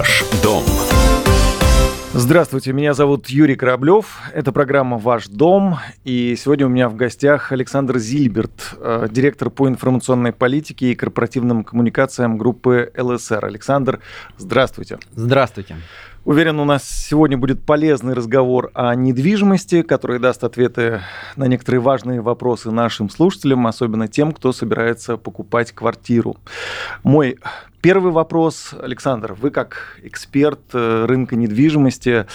Ваш дом. Здравствуйте, меня зовут Юрий Кораблев. Это программа «Ваш дом». И сегодня у меня в гостях Александр Зильберт, э, директор по информационной политике и корпоративным коммуникациям группы ЛСР. Александр, здравствуйте. Здравствуйте. Уверен, у нас сегодня будет полезный разговор о недвижимости, который даст ответы на некоторые важные вопросы нашим слушателям, особенно тем, кто собирается покупать квартиру. Мой Первый вопрос, Александр, вы как эксперт э, рынка недвижимости,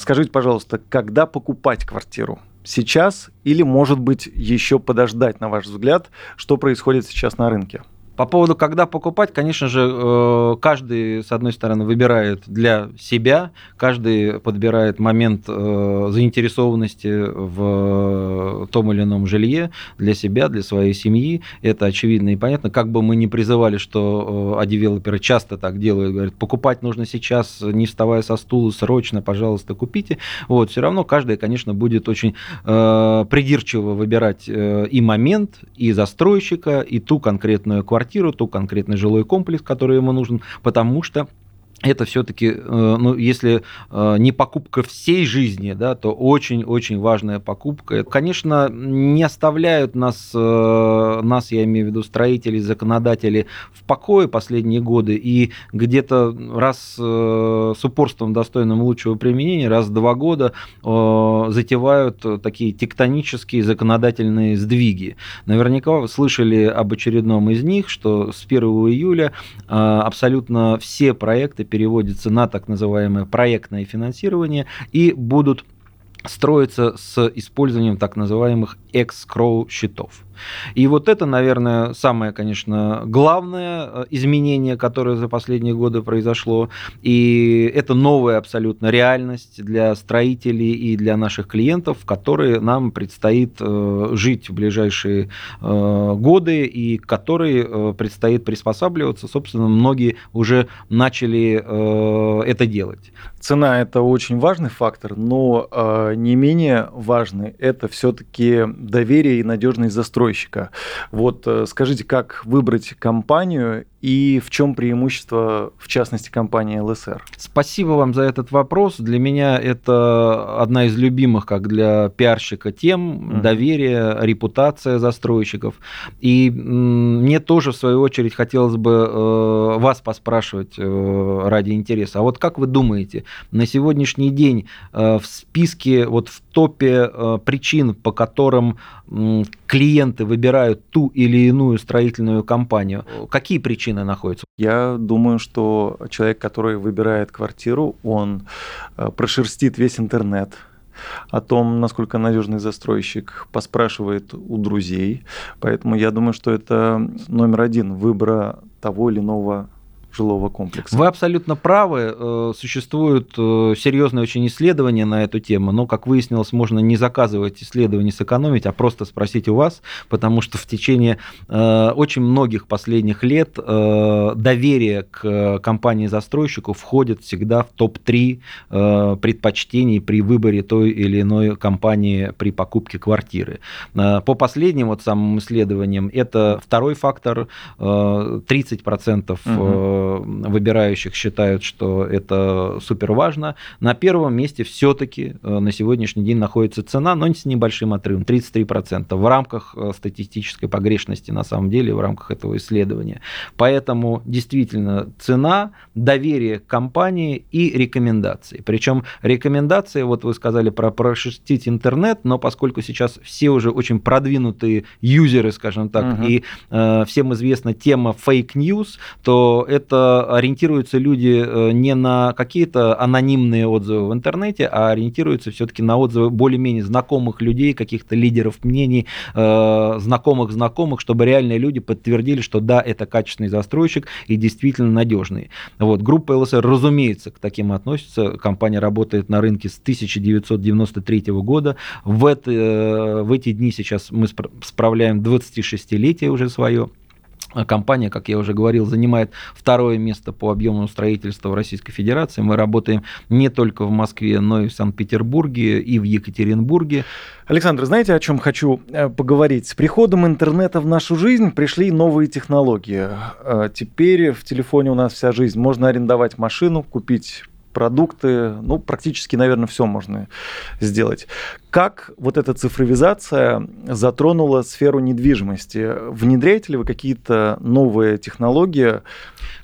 скажите, пожалуйста, когда покупать квартиру? Сейчас или, может быть, еще подождать, на ваш взгляд, что происходит сейчас на рынке? По поводу, когда покупать, конечно же, э, каждый, с одной стороны, выбирает для себя, каждый подбирает момент э, заинтересованности в том или ином жилье для себя, для своей семьи. Это очевидно и понятно. Как бы мы ни призывали, что а девелоперы часто так делают, говорят, покупать нужно сейчас, не вставая со стула, срочно, пожалуйста, купите. Вот, все равно каждый, конечно, будет очень э, придирчиво выбирать и момент, и застройщика, и ту конкретную квартиру, квартиру, ту конкретный жилой комплекс, который ему нужен, потому что это все-таки, э, ну, если э, не покупка всей жизни, да, то очень-очень важная покупка. Конечно, не оставляют нас, э, нас, я имею в виду строители, законодатели, в покое последние годы, и где-то раз с упорством достойным лучшего применения, раз в два года затевают такие тектонические законодательные сдвиги. Наверняка вы слышали об очередном из них, что с 1 июля абсолютно все проекты переводится на так называемое проектное финансирование и будут строиться с использованием так называемых экскроу счетов. И вот это, наверное, самое, конечно, главное э, изменение, которое за последние годы произошло. И это новая абсолютно реальность для строителей и для наших клиентов, в которой нам предстоит э, жить в ближайшие э, годы и к которой предстоит приспосабливаться. Собственно, многие уже начали это делать. Цена – это очень важный фактор, но не менее важный – это все-таки доверие и надежность застройщика. Вот э, скажите, как выбрать компанию и в чем преимущество, в частности, компании ЛСР? Спасибо вам за этот вопрос. Для меня это одна из любимых, как для пиарщика, тем mm-hmm. доверие, репутация застройщиков. И мне тоже, в свою очередь, хотелось бы э, вас поспрашивать э, ради интереса. А вот как вы думаете, на сегодняшний день в списке, вот в топе причин, по которым клиенты выбирают ту или иную строительную компанию, какие причины находятся? Я думаю, что человек, который выбирает квартиру, он э, прошерстит весь интернет, о том, насколько надежный застройщик, поспрашивает у друзей. Поэтому я думаю, что это номер один выбора того или иного жилого комплекса. Вы абсолютно правы. Э, существуют э, серьезные очень исследования на эту тему, но, как выяснилось, можно не заказывать исследования, сэкономить, а просто спросить у вас, потому что в течение э, очень многих последних лет доверие к компании-застройщику входит всегда в топ-3 предпочтений при выборе той или иной компании при покупке квартиры. По последним вот самым исследованиям, это второй фактор, 30% угу выбирающих считают, что это супер важно. На первом месте все-таки э, на сегодняшний день находится цена, но с небольшим отрывом, 33%, в рамках э, статистической погрешности на самом деле, в рамках этого исследования. Поэтому действительно цена, доверие к компании и рекомендации. Причем рекомендации, вот вы сказали про прошерстить интернет, но поскольку сейчас все уже очень продвинутые юзеры, скажем так, угу. и э, всем известна тема фейк news, то это это ориентируются люди э, не на какие-то анонимные отзывы в интернете, а ориентируются все-таки на отзывы более-менее знакомых людей, каких-то лидеров мнений, э, знакомых знакомых, чтобы реальные люди подтвердили, что да, это качественный застройщик и действительно надежный. Вот. Группа ЛСР, разумеется, к таким относится. Компания работает на рынке с 1993 года. В, это, в эти дни сейчас мы справляем 26-летие уже свое. Компания, как я уже говорил, занимает второе место по объему строительства в Российской Федерации. Мы работаем не только в Москве, но и в Санкт-Петербурге, и в Екатеринбурге. Александр, знаете, о чем хочу э, поговорить? С приходом интернета в нашу жизнь пришли новые технологии. Э, теперь в телефоне у нас вся жизнь. Можно арендовать машину, купить продукты, ну, практически, наверное, все можно сделать. Как вот эта цифровизация затронула сферу недвижимости? Внедряете ли вы какие-то новые технологии?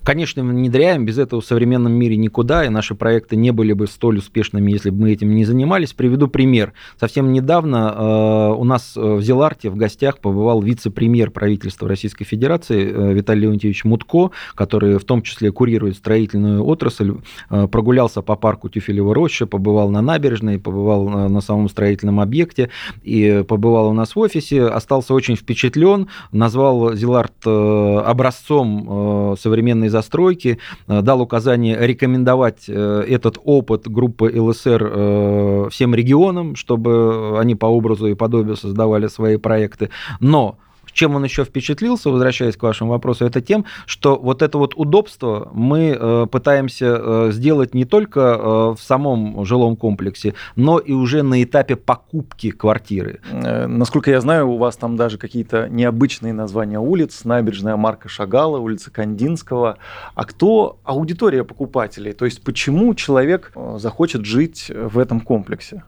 Конечно, внедряем, без этого в современном мире никуда, и наши проекты не были бы столь успешными, если бы мы этим не занимались. Приведу пример. Совсем недавно э, у нас в Зеларте в гостях побывал вице-премьер правительства Российской Федерации э, Виталий Леонтьевич Мутко, который в том числе курирует строительную отрасль, э, прогулялся по парку Тюфелева роща, побывал на набережной, побывал на, на самом строительном объекте и побывал у нас в офисе, остался очень впечатлен, назвал Зеларт э, образцом э, современной застройки, э, дал указание рекомендовать э, этот опыт группы ЛСР э, всем регионам, чтобы они по образу и подобию создавали свои проекты. Но чем он еще впечатлился, возвращаясь к вашему вопросу, это тем, что вот это вот удобство мы э, пытаемся э, сделать не только э, в самом жилом комплексе, но и уже на этапе покупки квартиры. Насколько я знаю, у вас там даже какие-то необычные названия улиц, набережная Марка Шагала, улица Кандинского. А кто аудитория покупателей? То есть почему человек захочет жить в этом комплексе?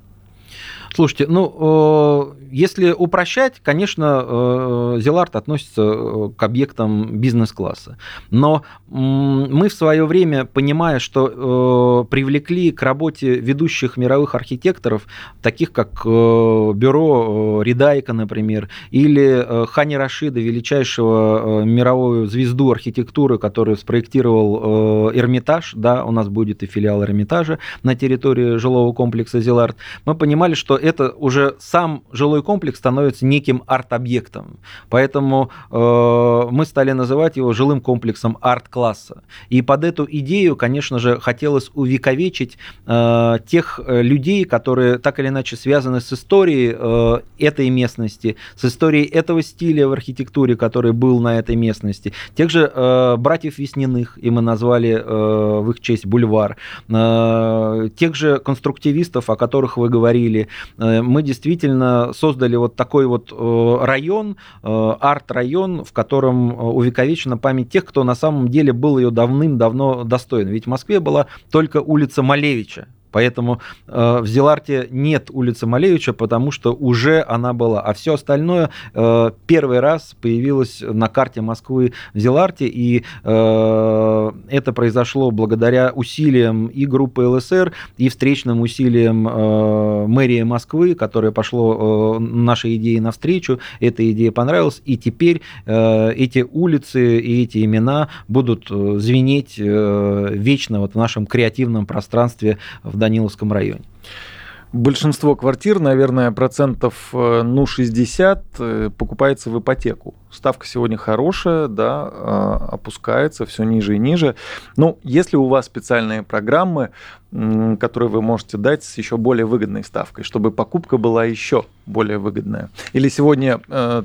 Слушайте, ну, э, если упрощать, конечно, э, Зеларт относится э, к объектам бизнес-класса. Но мы в свое время, понимая, что привлекли к работе ведущих мировых архитекторов, таких как бюро Редайка, например, или Хани Рашида, величайшего мировую звезду архитектуры, который спроектировал Эрмитаж, да, у нас будет и филиал Эрмитажа на территории жилого комплекса Зеларт, мы понимали, что это уже сам жилой комплекс становится неким арт-объектом. Поэтому э, мы стали называть его жилым комплексом арт-класса. И под эту идею, конечно же, хотелось увековечить э, тех э, людей, которые так или иначе связаны с историей э, этой местности, с историей этого стиля в архитектуре, который был на этой местности. Тех же э, братьев Весниных, и мы назвали э, в их честь бульвар. Э, тех же конструктивистов, о которых вы говорили, мы действительно создали вот такой вот э, район, э, арт-район, в котором увековечена память тех, кто на самом деле был ее давным-давно достоин. Ведь в Москве была только улица Малевича, Поэтому э, в Зеларте нет улицы Малевича, потому что уже она была. А все остальное э, первый раз появилось на карте Москвы в Зеларте, и э, это произошло благодаря усилиям и группы ЛСР, и встречным усилиям э, мэрии Москвы, которое пошло э, нашей идее навстречу. Эта идея понравилась, и теперь э, эти улицы и эти имена будут э, звенеть э, вечно вот в нашем креативном пространстве в Даниловском районе. Большинство квартир, наверное, процентов э, ну 60 э, покупается в ипотеку. Ставка сегодня хорошая, да, э, опускается все ниже и ниже. Но если у вас специальные программы, которые вы можете дать с еще более выгодной ставкой, чтобы покупка была еще более выгодная. Или сегодня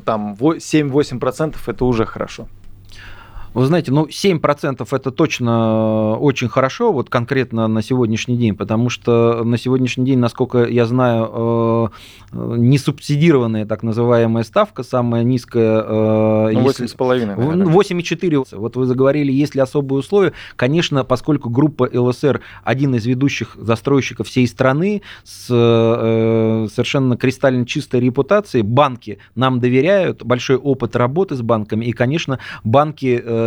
там 7-8% это уже хорошо. Вы знаете, ну 7% это точно очень хорошо, вот конкретно на сегодняшний день, потому что на сегодняшний день, насколько я знаю, э, не субсидированная так называемая ставка, самая низкая... Э, ну, 8,5, 8,4. Вот вы заговорили, есть ли особые условия. Конечно, поскольку группа ЛСР один из ведущих застройщиков всей страны с э, совершенно кристально чистой репутацией, банки нам доверяют, большой опыт работы с банками, и, конечно, банки Э,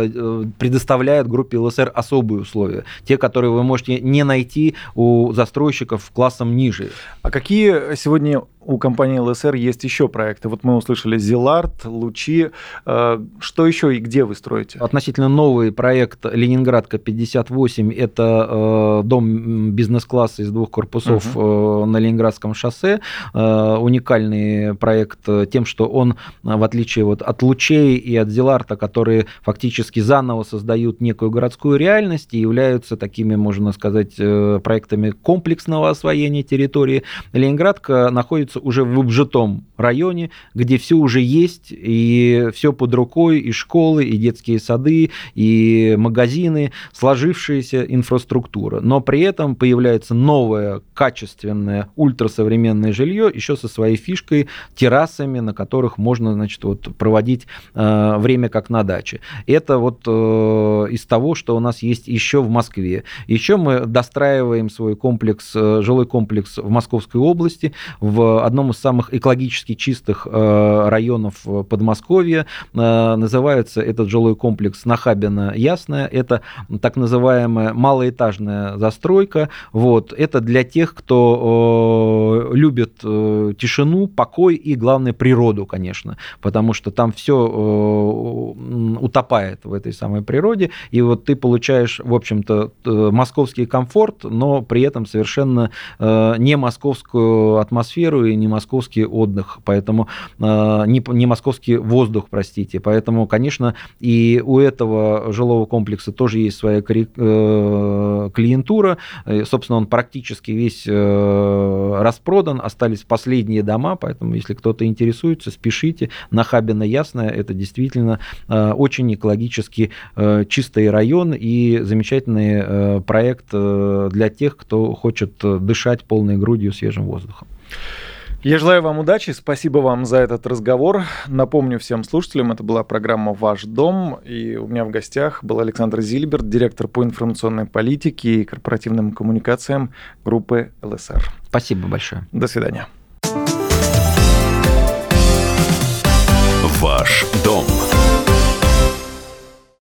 предоставляет группе ЛСР особые условия, те, которые вы можете не найти у застройщиков классом ниже. А какие сегодня у компании ЛСР есть еще проекты. Вот мы услышали Зилард, Лучи. Э, что еще и где вы строите? Относительно новый проект Ленинградка 58. Это э, дом бизнес-класса из двух корпусов угу. на Ленинградском шоссе. Уникальный проект тем, что он, в отличие вот от Лучей и от Зиларта, которые фактически заново создают некую городскую реальность и являются такими, можно сказать, проектами комплексного освоения территории, Ленинградка находится находится уже в обжитом районе, где все уже есть, и все под рукой, и школы, и детские сады, и магазины, сложившаяся инфраструктура. Но при этом появляется новое, качественное, ультрасовременное жилье, еще со своей фишкой, террасами, на которых можно значит, вот, проводить э, время как на даче. Это вот э, из того, что у нас есть еще в Москве. Еще мы достраиваем свой комплекс, э, жилой комплекс в Московской области, в одном из самых экологически чистых э, районов Подмосковья. Э, называется этот жилой комплекс Нахабино Ясная. Это так называемая малоэтажная застройка. Вот. Это для тех, кто любит тишину, покой и, главное, природу, конечно, потому что там все утопает в этой самой природе, и вот ты получаешь, в общем-то, московский комфорт, но при этом совершенно не московскую атмосферу и не московский отдых, поэтому не, не московский воздух, простите. Поэтому, конечно, и у этого жилого комплекса тоже есть своя э, клиентура. Собственно, он практически весь э, распродан, остались последние дома, поэтому, если кто-то интересуется, спешите. На Хабина Ясная это действительно э, очень экологически чистый район и замечательный проект для тех, кто хочет дышать полной грудью свежим воздухом. Я желаю вам удачи, спасибо вам за этот разговор. Напомню всем слушателям, это была программа «Ваш дом», и у меня в гостях был Александр Зильберт, директор по информационной политике и корпоративным коммуникациям группы ЛСР. Спасибо большое. До свидания. «Ваш дом»